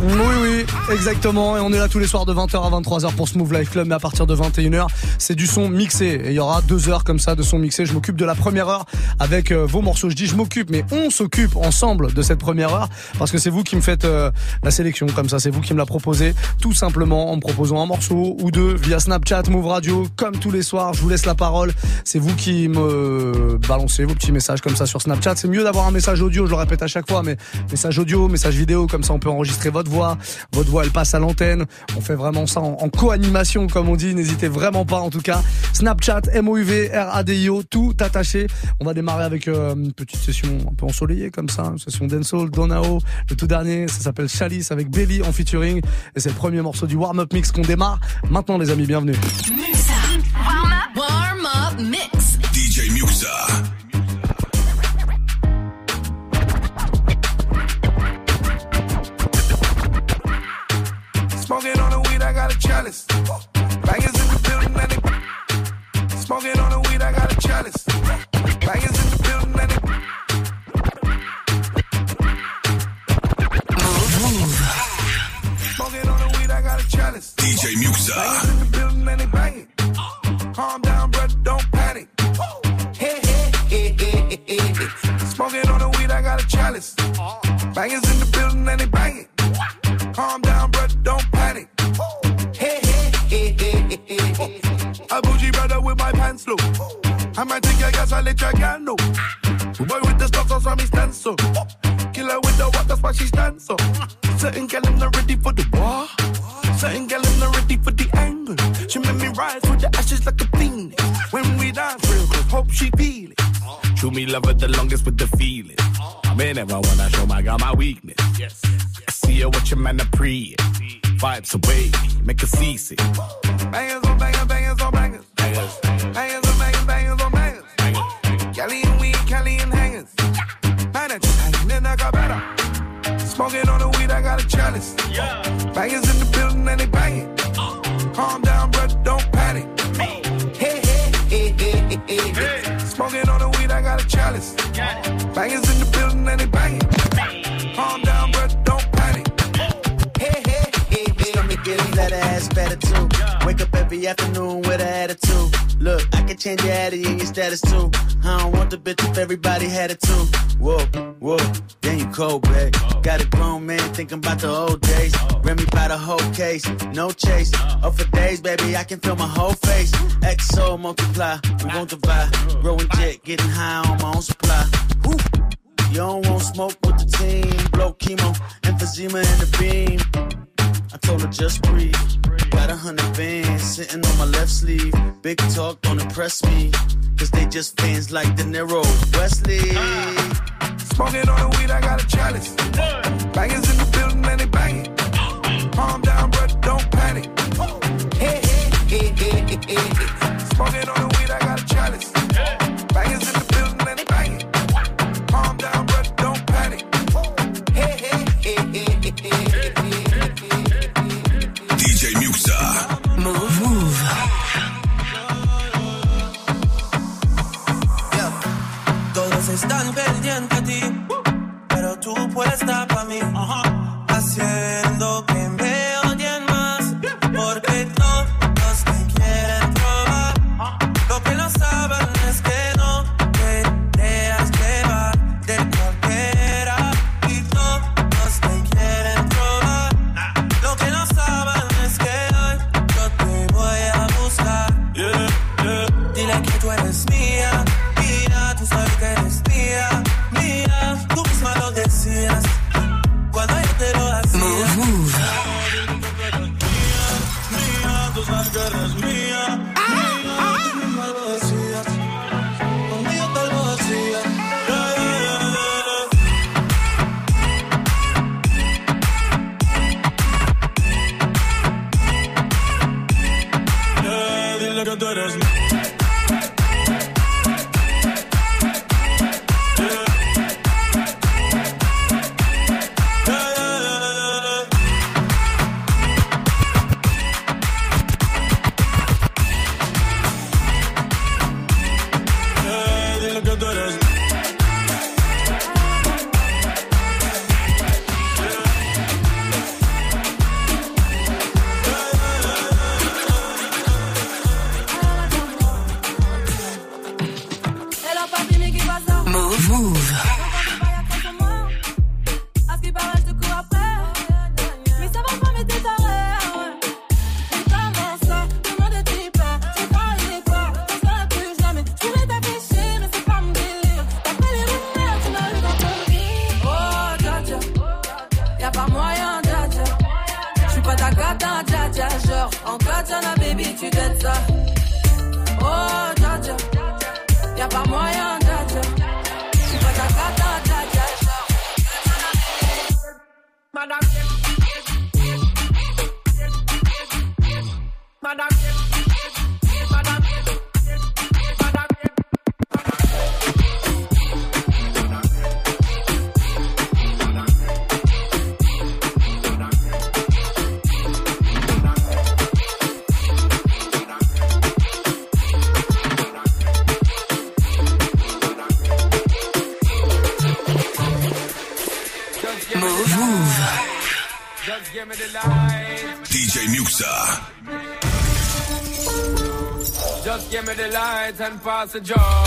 Oui, oui, exactement. Et on est là tous les soirs de 20h à 23h pour Smooth Life Club. Mais à partir de 21h, c'est du son mixé. Et il y aura deux heures comme ça de son mixé. Je m'occupe de la première heure avec euh, vos morceaux. Je dis je m'occupe, mais on s'occupe ensemble de cette première heure parce que c'est vous qui me faites euh, la sélection comme ça. C'est vous qui me la proposez tout simplement en me proposant un morceau ou deux via Snapchat, Move Radio, comme tous les soirs. Je vous laisse la parole. C'est vous qui me balancez vos petits messages comme ça sur Snapchat. C'est mieux d'avoir un message audio. Je le répète à chaque fois, mais message audio, message vidéo, comme ça on peut enregistrer votre voix. Votre voix, elle passe à l'antenne. On fait vraiment ça en, co-animation, comme on dit. N'hésitez vraiment pas, en tout cas. Snapchat, MOUV, RADIO, tout attaché. On va démarrer avec euh, une petite session un peu ensoleillée, comme ça. Une session dancehall, Donao. Le tout dernier, ça s'appelle Chalice avec Belly en featuring. Et c'est le premier morceau du warm-up mix qu'on démarre. Maintenant, les amis, bienvenue. Chalice. Bangers in the building and they Smoking on the weed, I got a chalice. Bangers in the building and they Smoking on the weed, I got a chalice. DJ Muxxa. Sitting on my left sleeve. Big talk, don't impress me. Cause they just fans like De Niro, Wesley. Smoking on the weed, I got a chalice. Bangers in the building and they banging. Calm down, brother, don't panic. Hey, hey, hey, hey, hey, hey. Smoking on the weed, I tú puesta para mí, haciendo tú eres light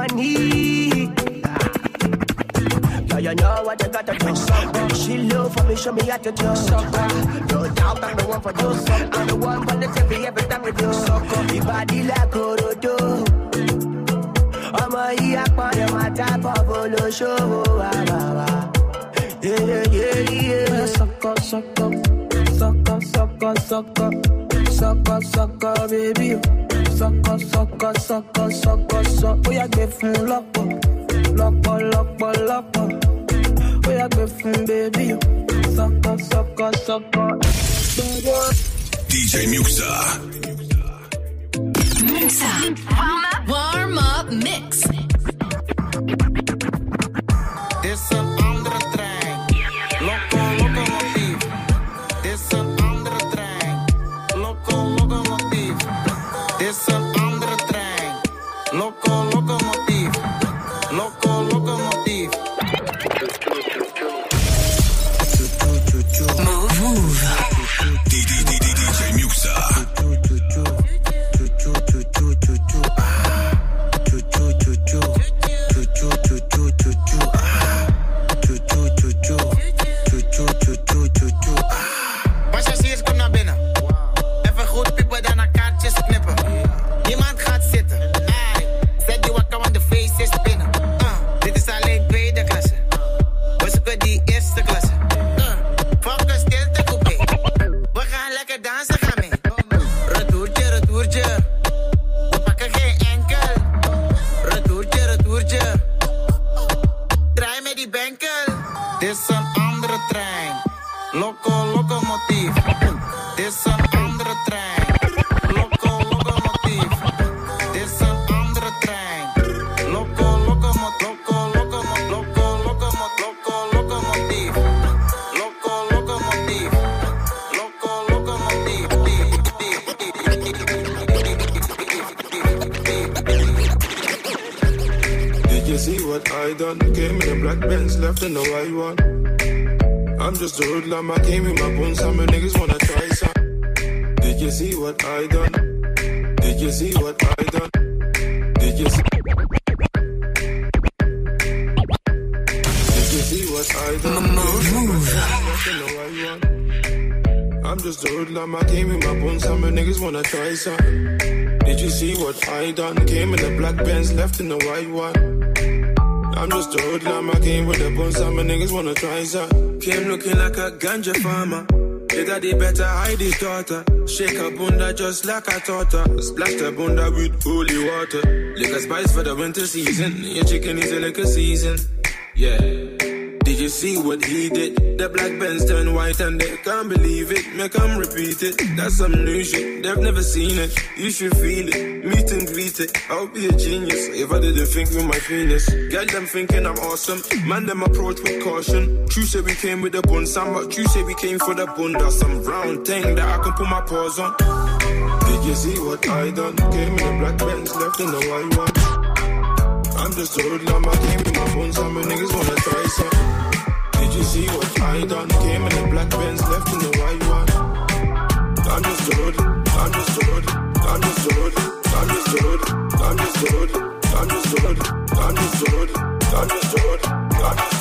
money. Yeah, you know what you gotta do. She love for me, show me how to do. No doubt I'm the one for you. I'm the one for the TV every time we do. Your body like Orodo. ọmọ yìí apọ̀nẹ̀ máa tábọ̀ bolóṣòwò àbàwà. Yeah, sucker, sucker, sucker, sucker, sucker, sucker, sucker, baby. sọkọ sọkọ sọkọ sọkọ sọ ó gbé fún lọ́pọ̀ lọ́pọ̀ lọ́pọ̀ lọ́pọ̀ ó gbé fún bébí sọkọ sọkọ. DJ Muxa. Muxa. Warm up. Warm up mix. Benkel. Dit is een andere trein. Loco, locomotief. the Came in a black Benz, left in a white one. I'm just a hoodlum, I came in my bones, some niggas wanna try some. Did you see what I done? Did you see what I done? Did you see? Did you see what I done? Move. I'm just a hoodlum, I came in my bones, some niggas wanna try some. Did you see what I done? Came in a black Benz, left in a white one. I'm just a hoodlum, I came with the buns and my niggas wanna try some. Came looking like a ganja farmer. your daddy better hide his daughter. Shake a bunda just like a torta. Splash the bunda with holy water. Lick a spice for the winter season. Your chicken is a liquor season. Yeah you see what he did? The black pens turn white and they can't believe it. Make them repeat it. That's some new shit. They've never seen it. You should feel it. Meet and greet it. I'll be a genius if I didn't think with my penis. Get them thinking I'm awesome. Man, them approach with caution. True say we came with a bun, some but true say we came for the bun. That's some round thing that I can put my paws on. Did you see what I done? Came in a black pants, left in the white one. I'm just holding on my game with my phone. Some niggas wanna try some. Did you see what I done? Came in the black bands, left in the white one. I'm just holding, I'm just holding, I'm just holding, I'm just holding, I'm just holding, I'm just holding, I'm just holding, I'm just holding, I'm just holding.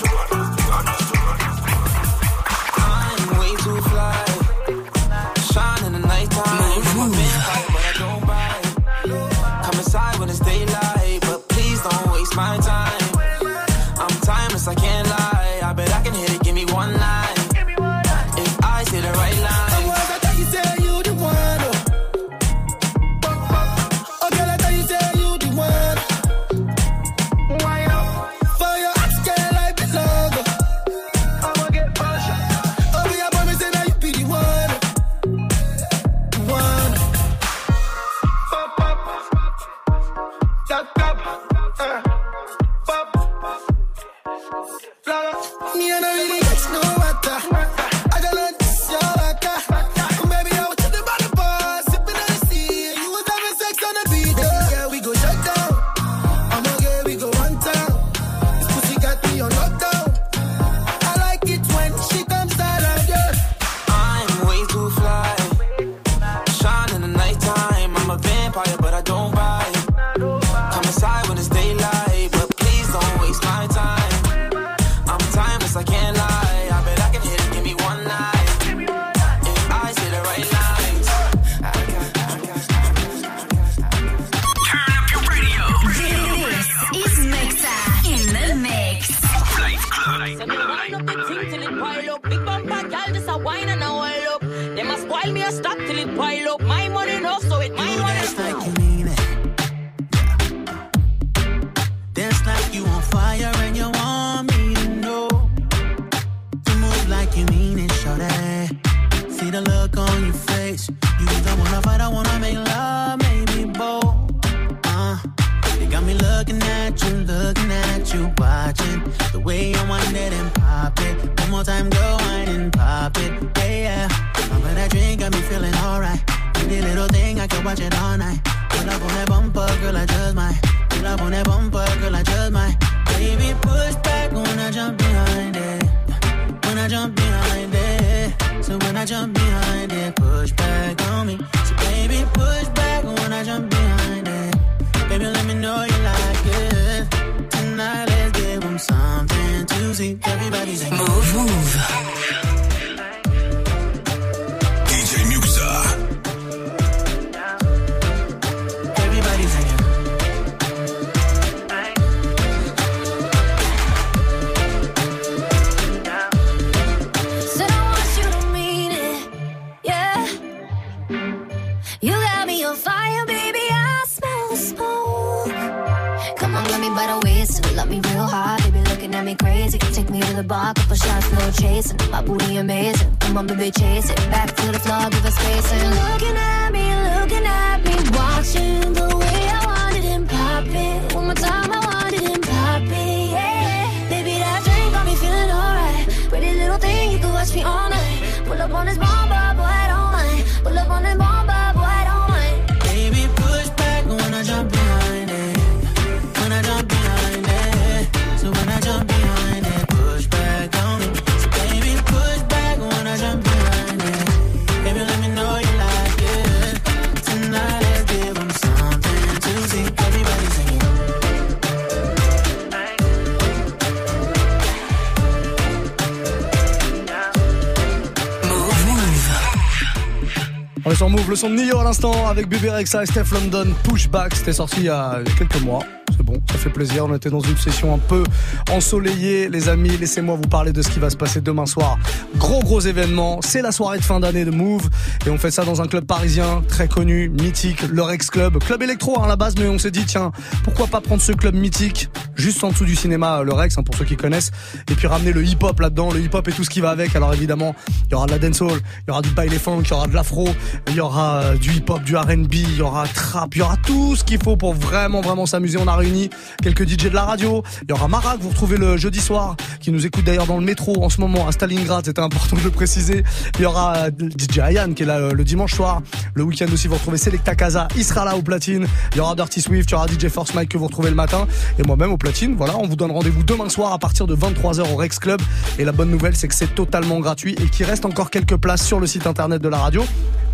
Sur le son de Nio à l'instant avec Bébé Rexa et Steph London, Pushback, c'était sorti il y a quelques mois. C'est bon, ça fait plaisir. On était dans une session un peu ensoleillée. Les amis, laissez-moi vous parler de ce qui va se passer demain soir. Gros, gros événement. C'est la soirée de fin d'année de Move. Et on fait ça dans un club parisien très connu, mythique, le Rex Club. Club électro hein, à la base, mais on s'est dit, tiens, pourquoi pas prendre ce club mythique? Juste en dessous du cinéma, le Rex, hein, pour ceux qui connaissent, et puis ramener le hip-hop là-dedans, le hip-hop et tout ce qui va avec. Alors évidemment, il y aura de la dancehall, il y aura du baile funk, il y aura de l'afro, il y aura euh, du hip-hop, du R&B, il y aura trap, il y aura tout ce qu'il faut pour vraiment, vraiment s'amuser. On a réuni quelques DJ de la radio. Il y aura Mara que vous retrouvez le jeudi soir, qui nous écoute d'ailleurs dans le métro en ce moment à Stalingrad. C'était important de le préciser. Il y aura euh, DJ Ayan qui est là euh, le dimanche soir. Le week-end aussi, vous retrouvez Selecta Casa. Il sera là au platine. Il y aura Dirty Swift, il y aura DJ Force Mike que vous retrouvez le matin. Et moi-même au platine. Voilà, on vous donne rendez-vous demain soir à partir de 23h au Rex Club. Et la bonne nouvelle, c'est que c'est totalement gratuit et qu'il reste encore quelques places sur le site internet de la radio.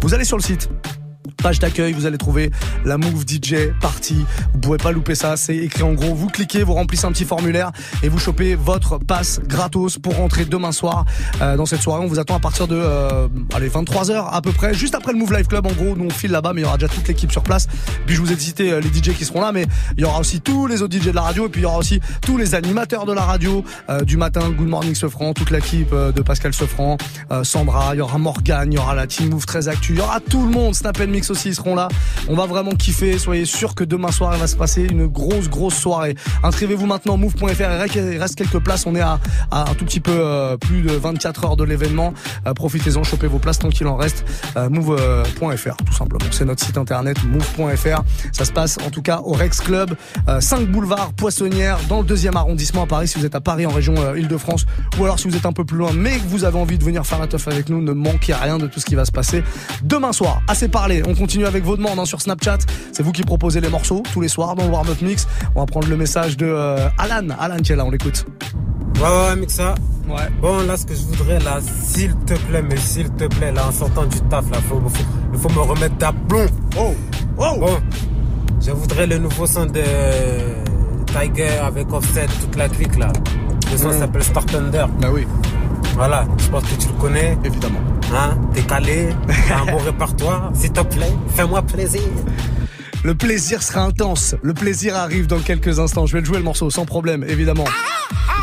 Vous allez sur le site page d'accueil, vous allez trouver la Move DJ Party. Vous pouvez pas louper ça, c'est écrit en gros. Vous cliquez, vous remplissez un petit formulaire et vous chopez votre passe gratos pour rentrer demain soir euh, dans cette soirée. On vous attend à partir de euh, allez 23h à peu près, juste après le Move Live Club. En gros, nous on file là-bas, mais il y aura déjà toute l'équipe sur place. Puis je vous ai cité euh, les DJ qui seront là, mais il y aura aussi tous les autres DJ de la radio et puis il y aura aussi tous les animateurs de la radio euh, du matin. Good Morning Sofran, toute l'équipe euh, de Pascal Sofran, euh, Sandra, il y aura Morgan, il y aura la Team Move très actu, il y aura tout le monde. Snap Aussi ils seront là. On va vraiment kiffer. Soyez sûr que demain soir, il va se passer une grosse, grosse soirée. Inscrivez-vous maintenant move.fr. Il reste quelques places. On est à, un tout petit peu euh, plus de 24 heures de l'événement. Euh, Profitez-en, chopez vos places tant qu'il en reste. Euh, move.fr, tout simplement. C'est notre site internet move.fr. Ça se passe en tout cas au Rex Club, euh, 5 boulevard Poissonnière, dans le deuxième arrondissement à Paris. Si vous êtes à Paris en région Île-de-France, ou alors si vous êtes un peu plus loin, mais que vous avez envie de venir faire la teuf avec nous, ne manquez rien de tout ce qui va se passer demain soir. Assez parlé. On continue avec vos demandes hein, sur Snapchat. C'est vous qui proposez les morceaux tous les soirs dans le warm-up mix. On va prendre le message de euh, Alan. Alan qui est là, on l'écoute. Ouais, ouais, Mixa. Ouais. Bon, là, ce que je voudrais, là, s'il te plaît, mais s'il te plaît, là, en sortant du taf, là, faut, faut me remettre d'aplomb. Oh, oh. Bon, je voudrais le nouveau son de Tiger avec Offset, toute la clique, là. Le son Mm. s'appelle Star Thunder. Bah oui. Voilà, je pense que tu le connais. Évidemment. Hein, t'es calé, t'as un bon répertoire. S'il te plaît, fais-moi plaisir. Le plaisir sera intense. Le plaisir arrive dans quelques instants. Je vais le jouer le morceau sans problème, évidemment.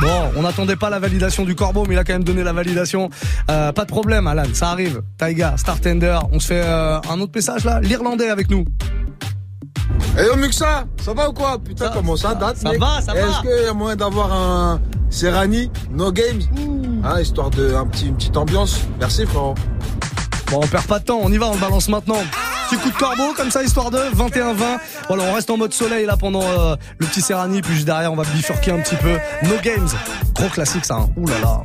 Bon, on n'attendait pas la validation du corbeau, mais il a quand même donné la validation. Euh, pas de problème, Alan, ça arrive. Taiga, Star Tender, on se fait euh, un autre message là? L'Irlandais avec nous. Eh yo Muxa, ça va ou quoi Putain, comment ça date ça mec va, ça va. Est-ce qu'il y a moyen d'avoir un Serrani, No Games hein, Histoire de un petit, une petite ambiance. Merci frérot. Bon, on perd pas de temps, on y va, on le balance maintenant. Petit coup de corbeau comme ça, histoire de 21-20. Voilà, on reste en mode soleil là pendant euh, le petit Serrani, puis juste derrière on va bifurquer un petit peu. No Games, gros classique ça. Hein. Ouh là là.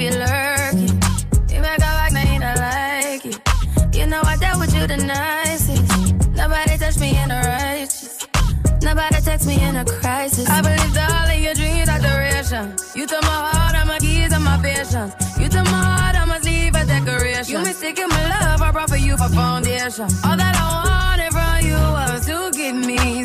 if you're lurking. You back out like man, I like it. You know I dealt with you the nicest. Nobody touched me in a righteous. Nobody text me in a crisis. I believed all of your dreams are duration. You took my heart, all my keys, and my visions. You took my heart, I must leave a decoration. You mistaken my love, I brought for you for foundation. All that I wanted from you was to give me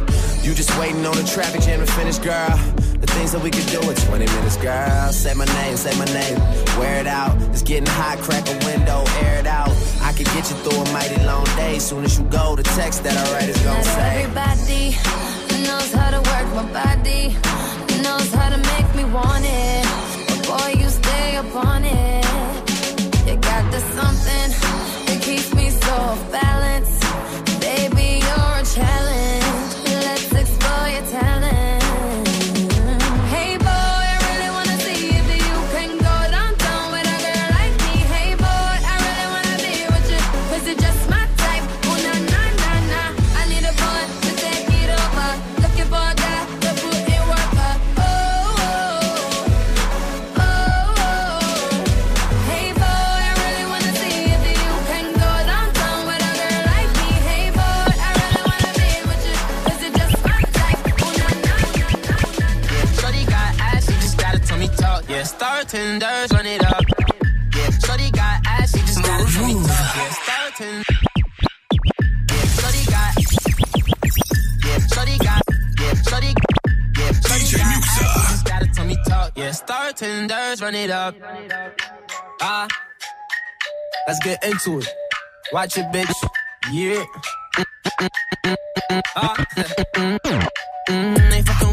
You just waiting on the traffic jam to finish, girl. The things that we could do in 20 minutes, girl. Say my name, say my name. Wear it out. It's getting hot, crack a window, air it out. I could get you through a mighty long day. Soon as you go, the text that I write is gonna say. Everybody knows how to work my body, knows how to make me want it. But boy, you stay up on it. You got the something Yeah, start tenders, run it up. Ah, let's get into it. Watch it, bitch. Yeah. Ah. Mm, ain't fucking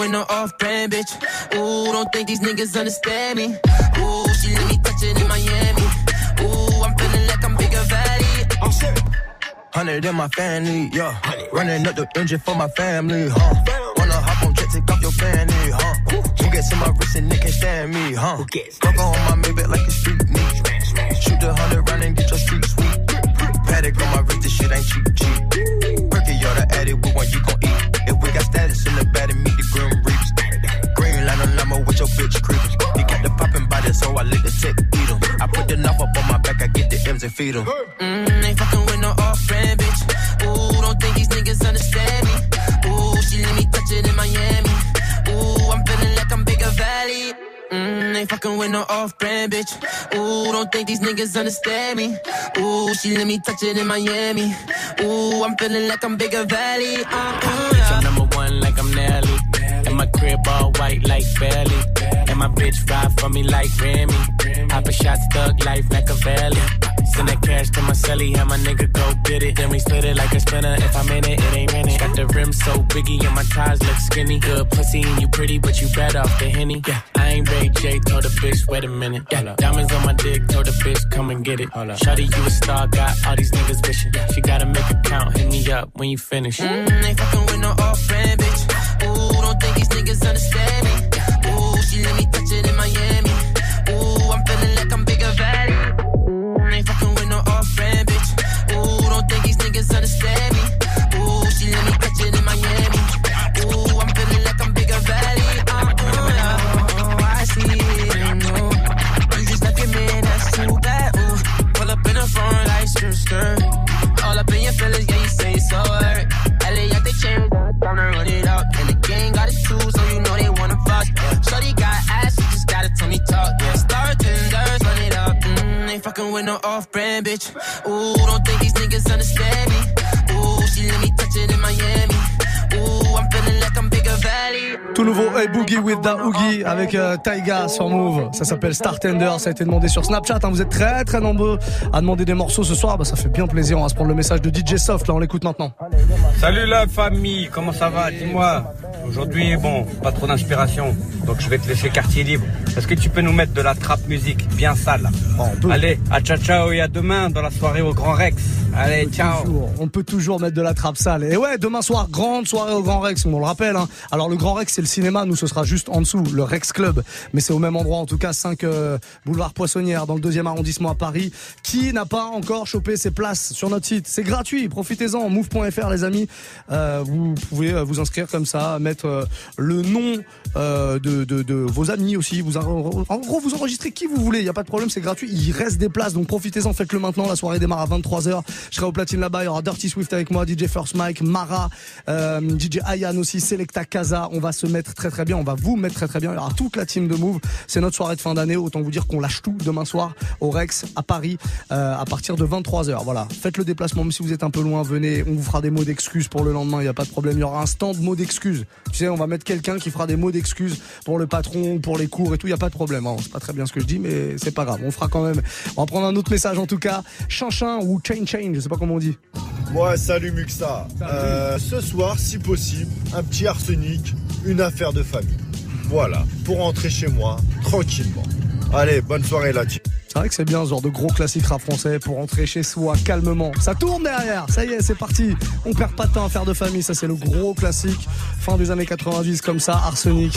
with no off-brand bitch. Ooh, don't think these niggas understand me. Ooh, she let me touch it in Miami. Ooh, I'm feeling like I'm bigger valley. Hundred in my family, yeah. Running up the engine for my family, huh? Wanna hop on jet, take off your fanny, huh? Who gets in my wrist and they can't stand me, huh? Coco on my Maybach like a street meat. Shoot the hundred round and get your street sweet. Patek on my wrist, this shit ain't cheap, cheap. Perky, y'all the addict, with one you gon' eat. Bitch creeps. He got the poppin' body, so I let the tech beat him. I put the knife up on my back, I get the M's and feed him. Mm, ain't fucking with no off-brand bitch. Ooh, don't think these niggas understand me. Ooh, she let me touch it in Miami. Ooh, I'm feeling like I'm bigger valley. Mm, ain't fucking with no off-brand bitch. Ooh, don't think these niggas understand me. Ooh, she let me touch it in Miami. Ooh, I'm feeling like I'm bigger valley. Uh, uh, Bitch, I'm number one like I'm Nelly. And my crib all white like Belly. My bitch ride for me like Remy. Papa shots, thug life, Machiavelli. Send that cash to my celly, have my nigga go get it. Then we split it like a spinner. If I'm in it, it ain't in it. Got the rim so biggie and my ties look skinny. Good pussy and you pretty, but you bad off the henny. Yeah, I ain't Ray J, told the bitch, wait a minute. Yeah, diamonds on my dick, told the bitch, come and get it. Shawty, you a star, got all these niggas wishing. She gotta make a count, hit me up when you finish. Mm, ain't fucking with no off-brand bitch. Ooh, don't think these niggas understand me. Off-brand bitch. Ooh, don't think these niggas understand me. Ooh, she let me touch it in Miami. Ooh, I'm feeling like I'm bigger valley. Tout nouveau Hey Boogie with Da Oogie avec euh, Taiga sur Move. Ça s'appelle Star Tender. Ça a été demandé sur Snapchat. hein. Vous êtes très très nombreux à demander des morceaux ce soir. Bah, ça fait bien plaisir. On va se prendre le message de DJ Soft. Là, on l'écoute maintenant. Salut la famille, comment ça va? Dis-moi, aujourd'hui, bon, pas trop d'inspiration, donc je vais te laisser quartier libre. Est-ce que tu peux nous mettre de la trap musique bien sale? Allez, à ciao ciao et à demain dans la soirée au Grand Rex. Allez, ciao Toujours. On peut toujours mettre de la trappe sale. Et ouais, demain soir, grande soirée au Grand Rex, on le rappelle. hein. Alors le Grand Rex, c'est le cinéma, nous ce sera juste en dessous, le Rex Club. Mais c'est au même endroit, en tout cas 5 euh, boulevard Poissonnière, dans le deuxième arrondissement à Paris. Qui n'a pas encore chopé ses places sur notre site? C'est gratuit, profitez-en, move.fr les amis. Euh, vous pouvez euh, vous inscrire comme ça, mettre euh, le nom euh, de, vos amis aussi. En, gros, vous enregistrez qui vous voulez, il n'y a pas de problème, c'est gratuit. Il reste des places, donc profitez-en, faites-le maintenant. La soirée démarre à 23h. Je serai au platine là-bas, il y aura Dirty Swift avec moi, DJ First Mike, Mara, euh, DJ Ayan aussi, Selecta Casa. On va se mettre très très bien, on va vous mettre très très bien. Il y aura toute la team de Move. C'est notre soirée de fin d'année. Autant vous dire qu'on lâche tout demain soir au Rex à Paris à partir de 23h. Voilà, faites le déplacement, même si vous êtes un peu loin, venez. On vous fera des mots d'excuses pour le lendemain. Il n'y a pas de problème. Il y aura un stand mots d'excuses. Tu sais, on va mettre quelqu'un qui fera des mots d'excuses pour le patron, pour les cours et tout. Il n'y a pas de problème. Hein. C'est pas très bien ce que je dis, mais c'est pas grave. On fera quand même. On va prendre un autre message en tout cas. Chanchin ou Chain Chain, je sais pas comment on dit. Ouais, salut Muxa. Euh, ce soir, si possible, un petit arsenic une affaire de famille. Voilà, pour rentrer chez moi tranquillement. Allez, bonne soirée là. C'est vrai que c'est bien ce genre de gros classique rap français pour rentrer chez soi calmement. Ça tourne derrière, ça y est, c'est parti. On perd pas de temps à faire de famille, ça c'est le gros classique. Fin des années 90 comme ça, Arsenic.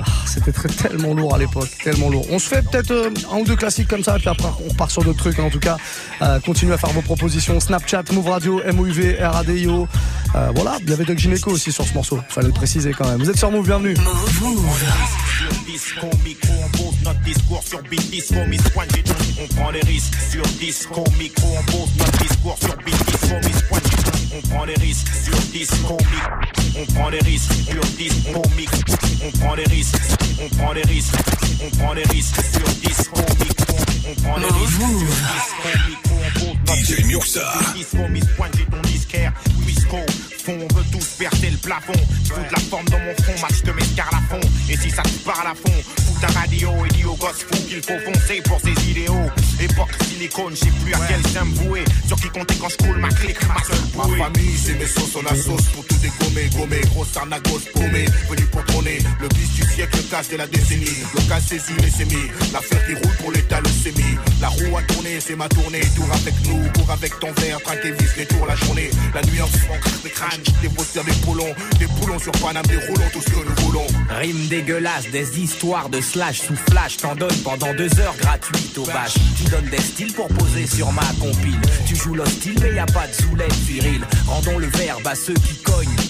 Ah, C'était très tellement lourd à l'époque, tellement lourd. On se fait peut-être euh, un ou deux classiques comme ça, et puis après on repart sur d'autres trucs. En tout cas, euh, continuez à faire vos propositions. Snapchat, Move Radio, MOUV, RADIO. Euh, voilà, il y avait Doc Gineco aussi sur ce morceau. Fallait le préciser quand même. Vous êtes sur Move, bienvenue. Disco, micro, on pose notre discours sur beat, disco, Miss Point, j'ai tout. On prend les risques sur disco, micro, on pose notre discours sur beat, disco, Miss Point, j'ai tout. On prend les risques sur disco, micro. On prend les risques sur disco, micro. On prend les risques, on prend les risques, on prend les risques sur disco, micro. On prend les risques sur disco, micro. On pose notre discours ton disquaire, Wisco. Fond, on veut tous percer le plafond. De la forme dans mon front, match de mes fond. Et si ça te parle à fond, fous ta radio et dis au gosse fou qu'il faut foncer pour ses idéaux. Époque silicone, je sais plus à quel sein me vouer. Sur qui compter quand je coule ma clique, ma seule Ma bouée. famille, c'est mes sauces, on a sauce pour tout dégommer, gommer, grosse arnagos paumée, venu pour trôner, le bis du siècle, le casse de la décennie, le casse saisi, les sémis, l'affaire qui roule pour l'état, le sémi, la roue a tourné, c'est ma tournée, tour avec nous, cours avec ton verre, traque et vis, les tours la journée, la nuit en fond, craque des crânes, des posters, des poulons, des poulons sur Paname, des roulons, tout ce que nous voulons. Rime dégueulasse, des histoires de slash sous flash, t'en donnes pendant deux heures gratuites au bâche. Tu donnes des styles pour poser sur ma compile. Tu joues l'hostile, mais y a pas de zoulette viril. Rendons le verbe à ceux qui cognent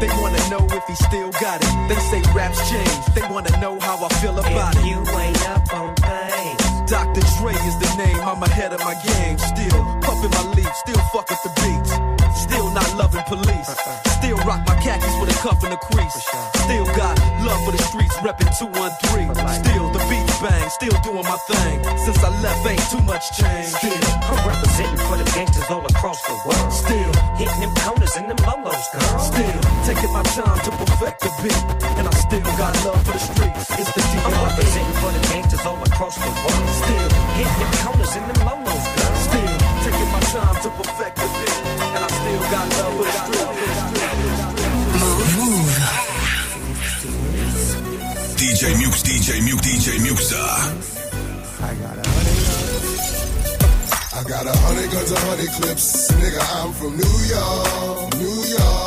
They wanna know if he still got it. They say raps change. They wanna know how I feel about it. You ain't up on things. Dr. Dre is the name, I'm ahead of my game. Still puffin' my leaf, still fuck with the beats. Still not loving police. Still rock my khakis with a cuff and a crease. Still got love for the streets, reppin' 213. Still the beat bang, still doing my thing. Since I left, ain't too much change. Still, I'm representing for the gangsters all across my time to perfect the beat, and I still got love for the streets. It's the I'm representing for the gangsters all across the world. Still hitting them corners and them lolos, girl. Still taking my time to perfect the beat, and I still got love for the streets. Mouv'. DJ Mux, DJ Mux, DJ Muxxa. I got a hundred guns, a hundred clips. Nigga, I'm from New York, New York.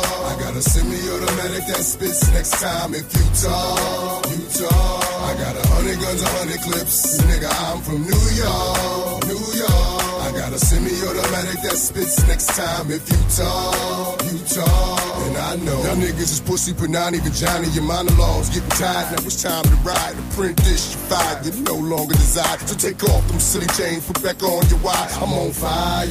Semi-automatic that spits next time if you talk, you talk. I got a hundred guns, a hundred clips. Nigga, I'm from New York, New York. Got a semi-automatic that spits next time if you talk, you talk. And I know y'all niggas is pussy, even Johnny. Your monologues getting tired. Now it's time to ride. Print dish, you fired. You no longer desire. So take off them silly chains, put back on your wire. I'm on fire.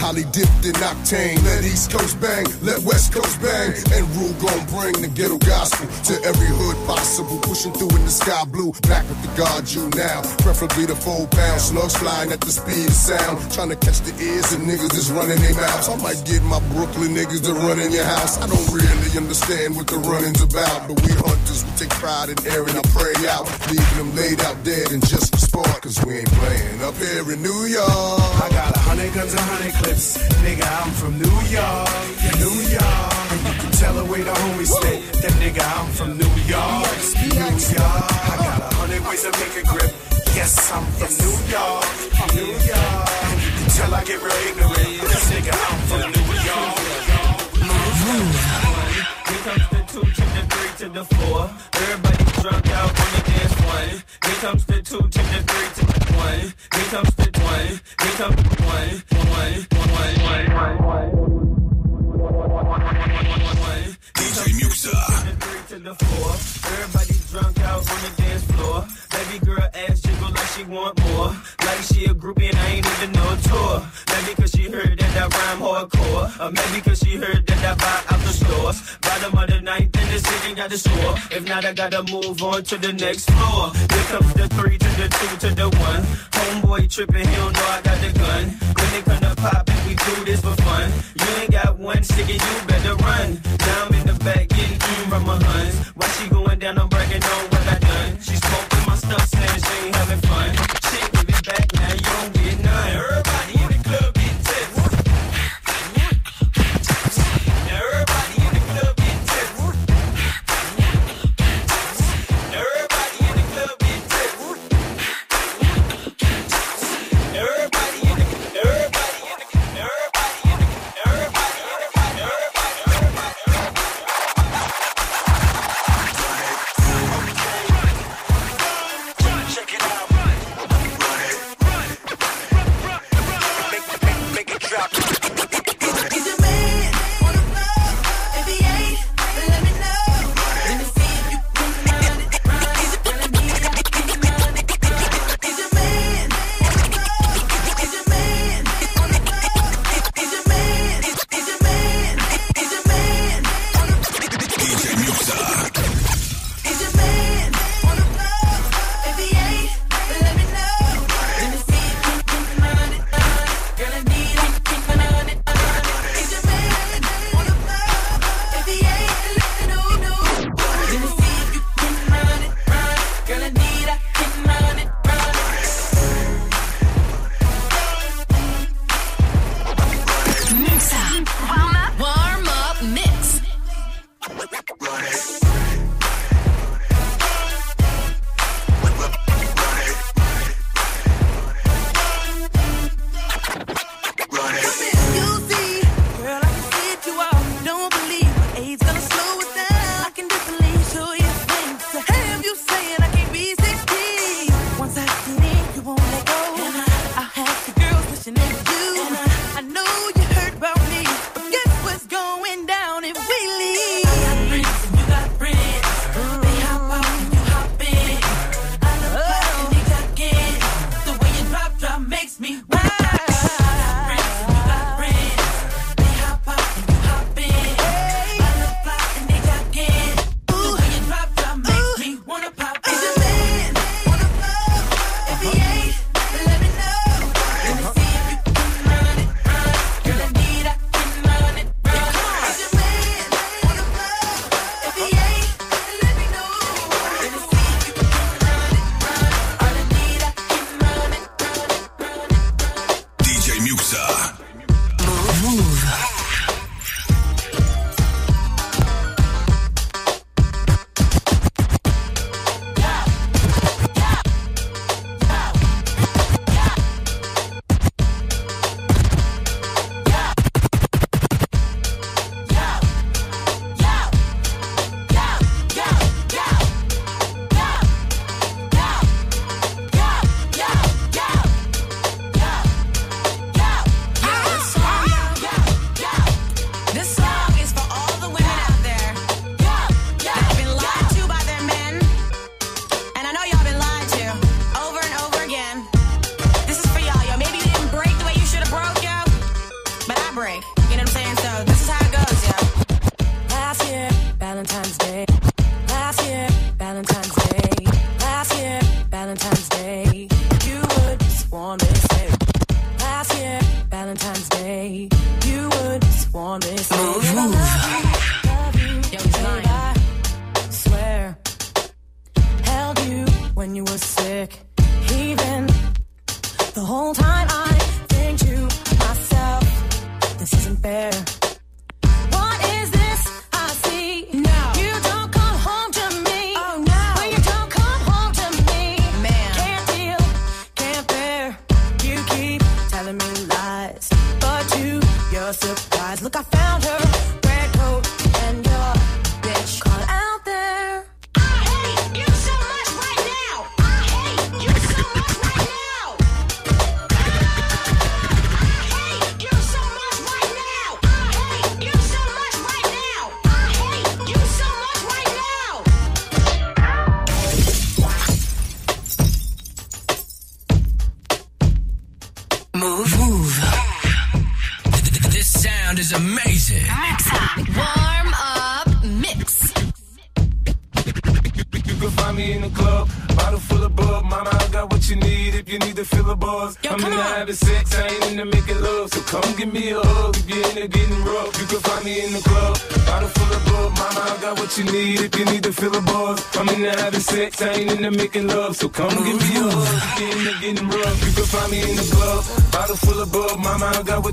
Holly dipped in octane. Let East Coast bang, let West Coast bang. And rule gon' bring the ghetto gospel to every hood possible. Pushing through in the sky blue. Back with the guard you now. Preferably the four pound slugs flying at the speed of sound. Trying to catch the ears of niggas that's running their mouths. I might get my Brooklyn niggas to run in your house. I don't really understand what the running's about. But we hunters, we take pride in airing our prey out. Leaving them laid out dead and just for sport. Cause we ain't playing up here in New York. I got a hundred guns, a hundred clips. Nigga, I'm from New York, New York. And you can tell the way the homies stay. That nigga, I'm from New York, New York. I got a hundred ways to make a grip. Yes, I'm from New York, from New York. And you can tell I get real ignorant. This nigga, I'm from New York. Here comes the two to the three to the four. Everybody drunk out on the dance one. Here comes the two to the three to the one. Here comes the one. Here comes the one. One. One. One. One. One. DJ Muxxa. Three to the four. Everybody drunk out on the dance floor. Baby girl ass want more. Like she a groupie and I ain't even know a tour. Maybe cause she heard that I rhyme hardcore. Or maybe cause she heard that I buy out the stores. Bottom of the ninth in the city got the score. If not, I gotta move on to the next floor. Here comes the three to the two to the one. Homeboy tripping, he don't know I got the gun. When they come to pop and we do this for fun. You ain't got one sticky, you better run. Now I'm in the back getting from my huns. While she going down, I'm bragging on she ain't having fun. Surprise! Look, I found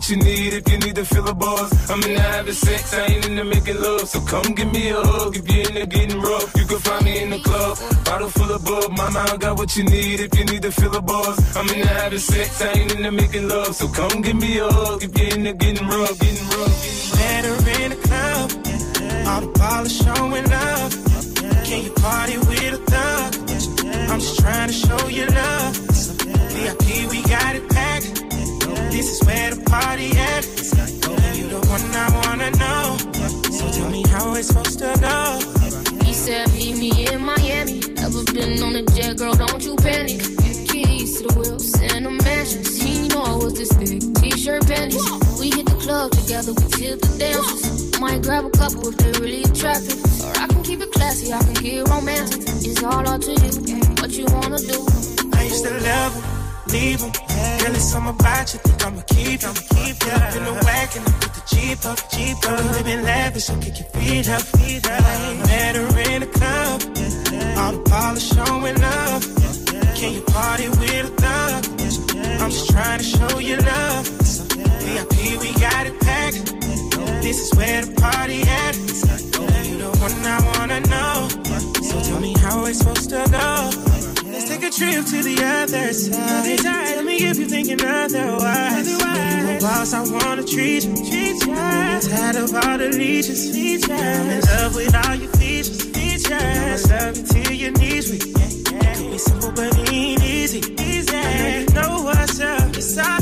what you need if you need to feel a buzz. I'm in the having sex, I ain't into making love. So come give me a hug if you're into getting rough. You can find me in the club. Bottle full of bub, mama, I got what you need if you need to feel a buzz. I'm in the having sex, I ain't into making love. So come give me a hug if you're into getting rough, getting rough. Met her in the club, the polish showing up. Can you party with a thug? I'm just trying to show you love. Where the party at. Oh, you the one I wanna know. So tell me how it's supposed to go. He said, meet me in Miami. Never been on a jet, girl, don't you panic. Keys to the wheels and the mansions. He know I was this big t-shirt panties. We hit the club together, we tip the dancers. Might grab a couple if they really attractive. Or I can keep it classy, I can get romantic. It's all up to you, what you wanna do. I used to love him, leave him. Girl, it's something about you, think I'ma keep him. Keep you up in the wagon, put the Jeep up, Jeep up. Living lavish, so kick your feet up, feet up. Met her in the club, all the polish showing up. Can you party with a thug? I'm just trying to show you love. VIP, we got it packed. This is where the party at. You the one I wanna know. So tell me how it's supposed to go. Take a trip to the other side. Tell me if you're thinking otherwise. You a boss, I wanna treat you. I'm tired of all the leeches. I'm in love with all your features. I'ma love you till your knees weak. It could be simple, but ain't easy. I know you know what's up. It's all.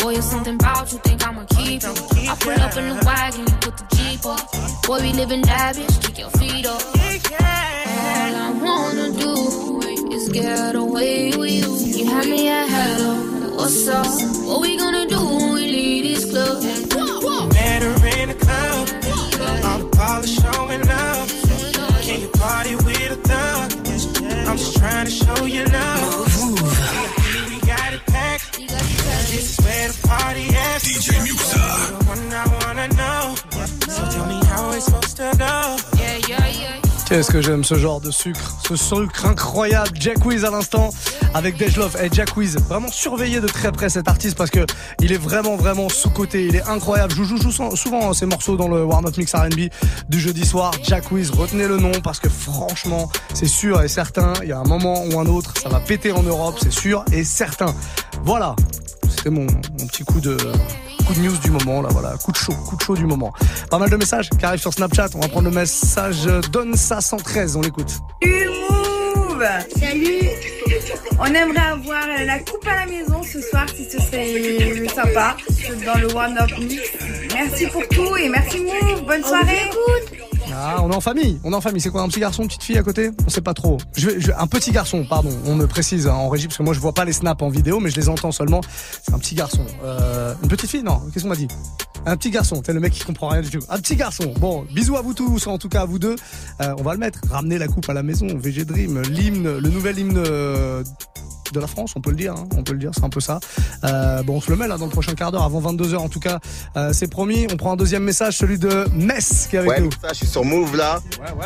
Boy, it's something about you, think I'ma keep it. I pull up in the wagon, you put the Jeep up. Boy, we living lavish, kick your feet up. All I wanna do is get away with you. You have me at hello, what's up? What we gonna do when we leave this club? Met her in the club. All the polish showing up. Can you party with a thug? I'm just trying to show you love. We got it packed. This is where the party at. DJ Muxxa. Qu'est-ce que j'aime ce genre de sucre, ce sucre incroyable. Jack Wiz à l'instant avec Dej Love et Jack Wiz. Vraiment surveillez de très près cet artiste parce que il est vraiment vraiment sous côté. Il est incroyable. Je joue, souvent ces morceaux dans le Warm Up Mix R&B du jeudi soir. Jack Wiz, retenez le nom parce que franchement c'est sûr et certain. Il y a un moment ou un autre, ça va péter en Europe, c'est sûr et certain. Voilà, c'était mon, mon petit coup de coup de news du moment là voilà. Coup de chaud coup de chaud du moment. Pas mal de messages qui arrivent sur Snapchat. On va prendre le message donne ça 113 on l'écoute. Move Salut. On aimerait avoir la coupe à la maison ce soir si ce serait sympa. Dans le One Up Mix. Merci pour tout et merci Move, bonne soirée ah on est en famille on est en famille c'est quoi un petit garçon une petite fille à côté? On sait pas trop un petit garçon pardon on me précise hein, en régie parce que moi je vois pas les snaps en vidéo mais je les entends seulement c'est un petit garçon euh, une petite fille? Non qu'est-ce qu'on m'a dit? Un petit garçon, t'es le mec qui comprend rien du tout. Un petit garçon. Bon, bisous à vous tous, en tout cas à vous deux. Euh, on va le mettre. Ramener la coupe à la maison. VG Dream, l'hymne, le nouvel hymne euh, de la France, on peut le dire. hein, on peut le dire, c'est un peu ça. Euh, bon, on se le met là dans le prochain quart d'heure, avant 22h en tout cas. Euh, c'est promis. On prend un deuxième message, celui de Metz qui est avec Ouais, nous. ça, je suis sur Move là.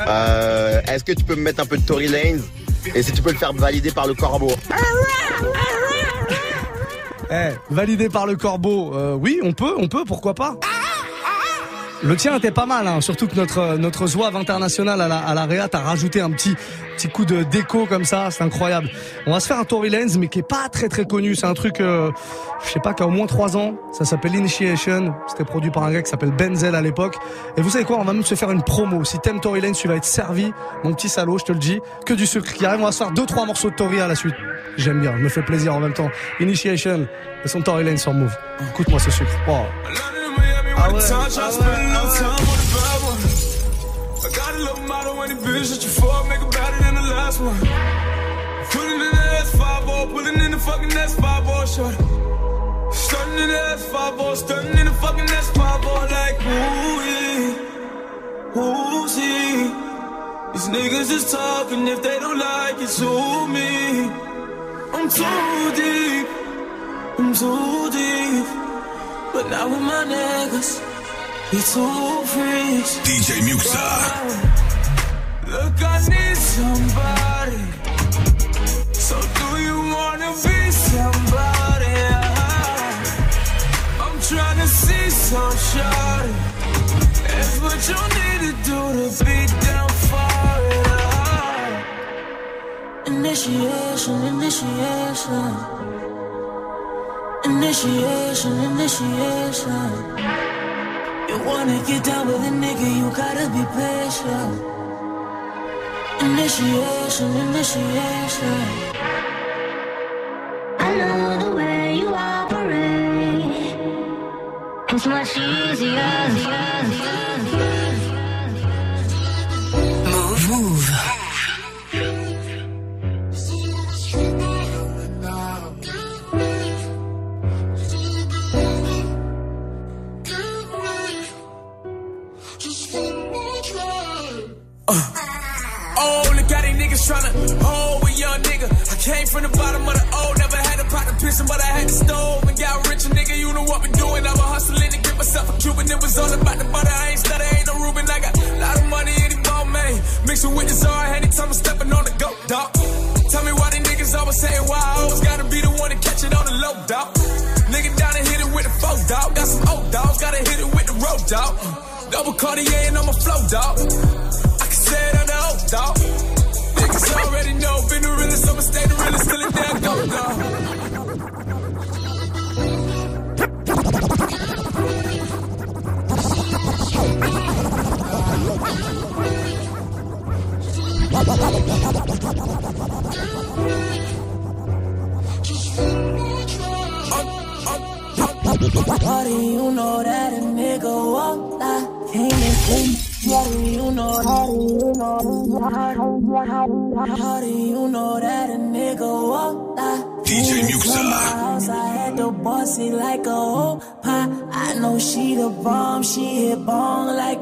Euh, Est-ce que tu peux me mettre un peu de Tory Lanez? Et si tu peux le faire valider par le corbeau. Eh, validé par le corbeau, euh, oui, on peut, on peut, pourquoi pas le tien était pas mal, hein, surtout que notre notre zouave international à la, à la Réa t'a rajouté un petit petit coup de déco comme ça, c'est incroyable. On va se faire un Tory Lanez, mais qui est pas très très connu. C'est un truc, euh, je sais pas, qui a au moins trois ans. Ça s'appelle Initiation. C'était produit par un gars qui s'appelle Benzel à l'époque. Et vous savez quoi On va même se faire une promo. Si t'aimes Tory Lanez, tu vas être servi, mon petit salaud, je te le dis. Que du sucre qui arrive. On va se faire deux trois morceaux de Tory à la suite. J'aime bien, je me fait plaisir en même temps. Initiation et son Tory Lanez sur Move. Écoute-moi ce sucre. Wow. Ah ouais, time, try to spend a little time on the bad one. I got a little model when the bitch that you fuck, make it better than the last one. Pulling in the S5 ball, pulling in the fucking S5 ball, short. Stunning in the S5 ball, stunning in the fucking S5 ball, like ooh yeah, ooh see. These niggas is talking if they don't like it, sue me. I'm too deep, I'm too deep. But not with my niggas, we too freaks. DJ Muxxa. Look, I need somebody. So do you wanna be somebody? I'm trying to see some shot. That's what you need to do to be down for it. Initiation, initiation. Initiation, initiation. You wanna get down with a nigga, you gotta be patient. Initiation, initiation. I know the way you operate. It's much easier. Mouv', niggas tryna hold a young nigga. I came from the bottom of the O, never had a pot to pissin', but I had the stove and got rich. Nigga, you know what we doing. I was hustling to get myself a Cuban. It was all about the butter. I ain't stutter, ain't no Ruben. I got a lot of money in the ball, man. Mixing with the czar, anytime I'm stepping on the goat, dog. Tell me why the niggas always say why I always gotta be the one to catch it on the low, dog. Nigga down and hit it with the four, dog. Got some old dogs, gotta hit it with the road, dog. Double Cartier and I'm a flow, dog.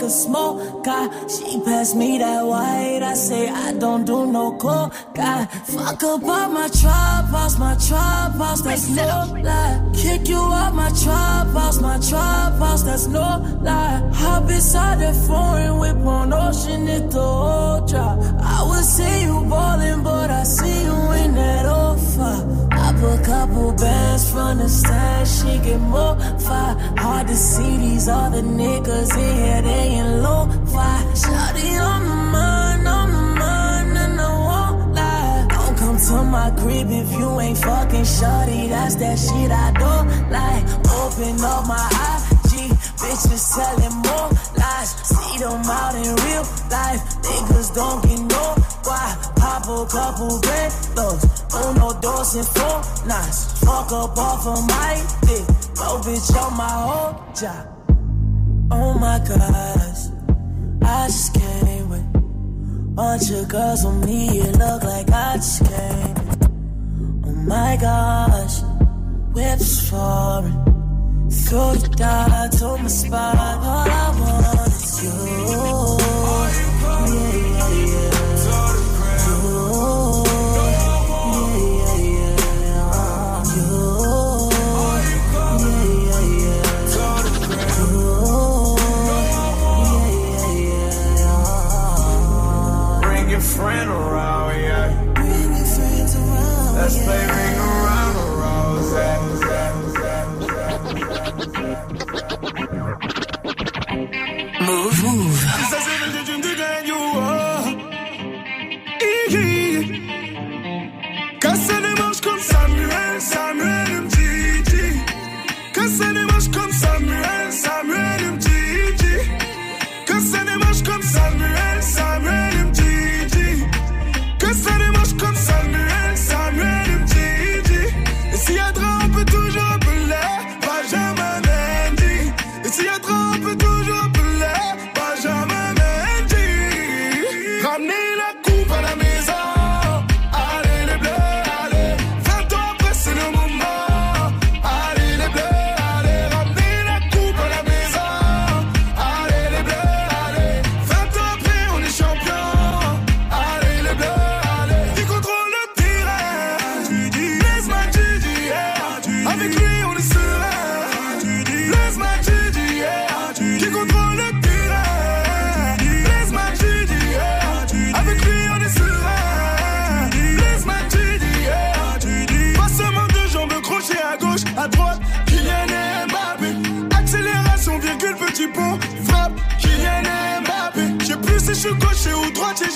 A guy. She passed me that white, I say I don't do no guy. Fuck up all my trap house, my trap house, that's no lie. Kick you out my trap house, my trap house, that's no lie. Hop inside that foreign whip on ocean, it the drop. I would say you ballin', but I see you in that old put couple bands from the stand, she get more fire. Hard to see these other niggas in here, they in low fire. Shawty on the mind, on the mind, and I won't lie. Don't come to my crib if you ain't fucking shawty, that's that shit I don't like. Open up my IG, bitches telling more. See them out in real life, niggas don't get no why. Pop a couple bandos, uno, dos, and four nines. Fuck up off of my dick, no bitch on my whole job. Oh my gosh, I just came with bunch of girls on me. It look like I just came. Oh my gosh, whips foreign. Throw the dart to my spot. All I want you. Yeah, yeah, yeah.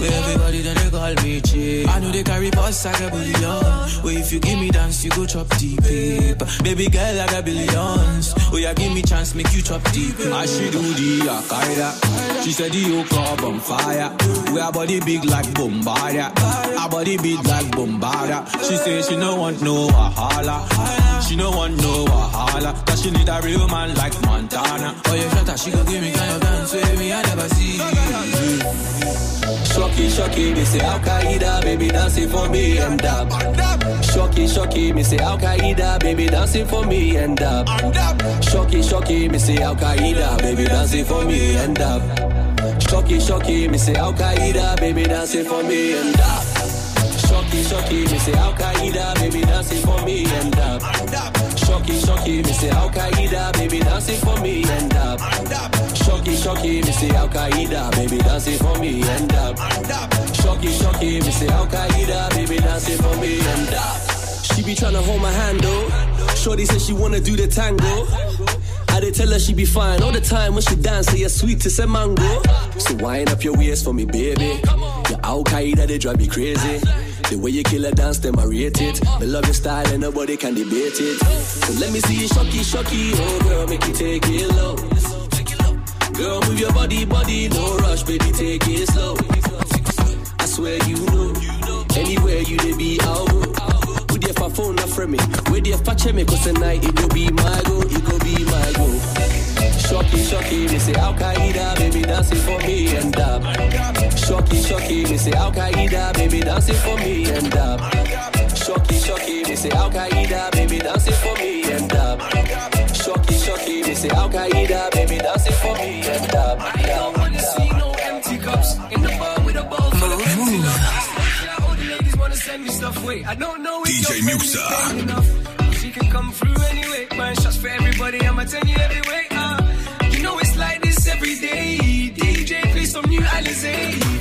Where everybody then they call me cheap. I know they carry boss like a billion. Where if you give me dance, you go chop deep. paper. Baby girl, like a billions. Oh yeah, give me chance, make you chop deep. I she do the Akaida. She said the whole club on fire. We our body big like Bombardia. Our body big like Bombardia. She say she no want no wahala. She no want no wahala. Cause she need a real man like Montana. Oh yeah, shut up, she go give me kind of dance with me, I never see. Shocky, shocky, me say Al Qaeda, baby dancing for me and up. Shocky, shocky, me say Al Qaeda, baby dancing for me and up. Shocky, shocky, me say Al Qaeda, baby dancing for me and up. Shocky, shocky, me say Al Qaeda, baby dancing for me and up. Shocky, me say Al Qaeda, baby dancing for me and up. Shocky, shocky, me say Al Qaeda, baby dancing for me and up. Shocky, shocky, me say Al Qaeda, baby dancing for me and up. Shocky, shocky, me say Al Qaeda, baby dancing for me and up. She be tryna hold my hand though. Shorty said she wanna do the tango. I did tell her she be fine all the time when she dance, say you're sweet to say mango. So wind up your waist for me, baby. Your Al Qaeda, they drive me crazy. The way you kill a dance, them I rate it. Me love your style and nobody can debate it. So let me see you shocky, shocky. Oh girl, make you take it low. Girl, move your body, body, no rush, baby, take it slow. I swear you know. Anywhere you they be, I'll go. With your phone, not from me. With your fa- me, cause tonight it go be my go, it go be my go. Shocky, shocky, me say Al Qaeda, baby dancing for me and up. Shocky, shocky, me say Al Qaeda, baby dancing for me and up. Shocky, shocky, me say Al Qaeda, baby dancing for me and up. Shocky, shocky, me say Al Qaeda, baby dancing for me and up. I don't wanna see no empty cups in the bar with a bowl full of empty love. All the ladies wanna send me stuff. Wait, I don't know if DJ your friend is Muxxa. paying enough. She can come through anyway. Buying shots for everybody. I'ma tell you every way. Every day. DJ play some new Alizé.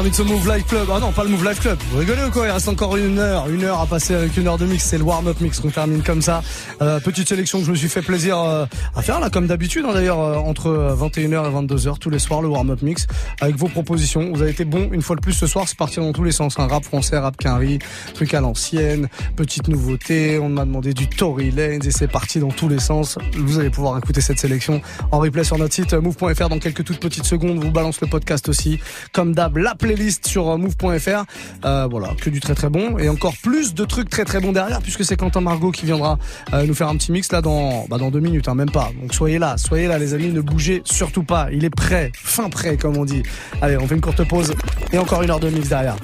Termine ce Move Life Club. Ah non, pas le Move Life Club. Vous rigolez ou quoi? Il reste encore une heure. Une heure à passer avec une heure de mix. C'est le warm-up mix qu'on termine comme ça. Euh, petite sélection que je me suis fait plaisir euh, à faire là, comme d'habitude. hein, D'ailleurs, euh, entre 21h et 22h tous les soirs, le warm-up mix avec vos propositions. Vous avez été bon une fois de plus ce soir. C'est parti dans tous les sens. Un rap français, rap quinri, truc à l'ancienne, petite nouveauté. On m'a demandé du Tory Lanez et c'est parti dans tous les sens. Vous allez pouvoir écouter cette sélection en replay sur notre site euh, move.fr dans quelques toutes petites secondes. On vous balance le podcast aussi. Comme d'hab, la playlist sur euh, move.fr. Euh, voilà, que du très très bon et encore plus de trucs très très bons derrière puisque c'est Quentin Margot qui viendra euh, nous faire un petit mix là dans bah, dans deux minutes, hein, même pas. Donc soyez là, soyez là les amis, ne bougez surtout pas. Il est prêt, fin prêt comme on dit. Allez, on fait une courte pause et encore une heure de mix derrière.